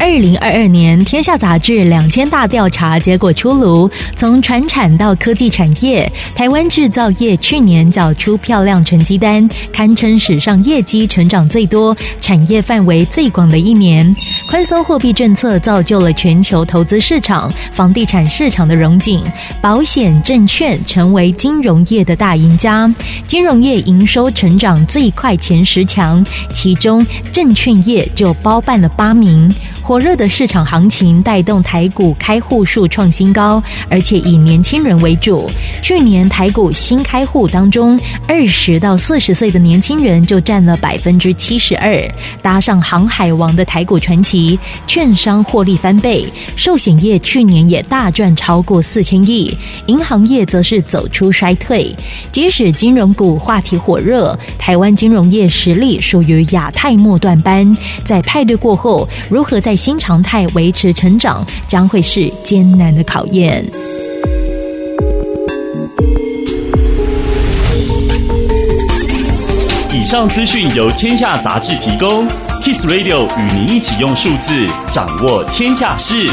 二零二二年《天下杂志》两千大调查结果出炉，从传产到科技产业，台湾制造业去年缴出漂亮成绩单，堪称史上业绩成长最多、产业范围最广的一年。宽松货币政策造就了全球投资市场、房地产市场的荣景，保险、证券成为金融业的大赢家。金融业营收成长最快前十强，其中证券业就包办了八名。火热的市场行情带动台股开户数创新高，而且以年轻人为主。去年台股新开户当中，二十到四十岁的年轻人就占了百分之七十二。搭上航海王的台股传奇，券商获利翻倍，寿险业去年也大赚超过四千亿，银行业则是走出衰退。即使金融股话题火热，台湾金融业实力属于亚太末段班。在派对过后，如何在新常态维持成长，将会是艰难的考验。以上资讯由天下杂志提供，Kiss Radio 与您一起用数字掌握天下事。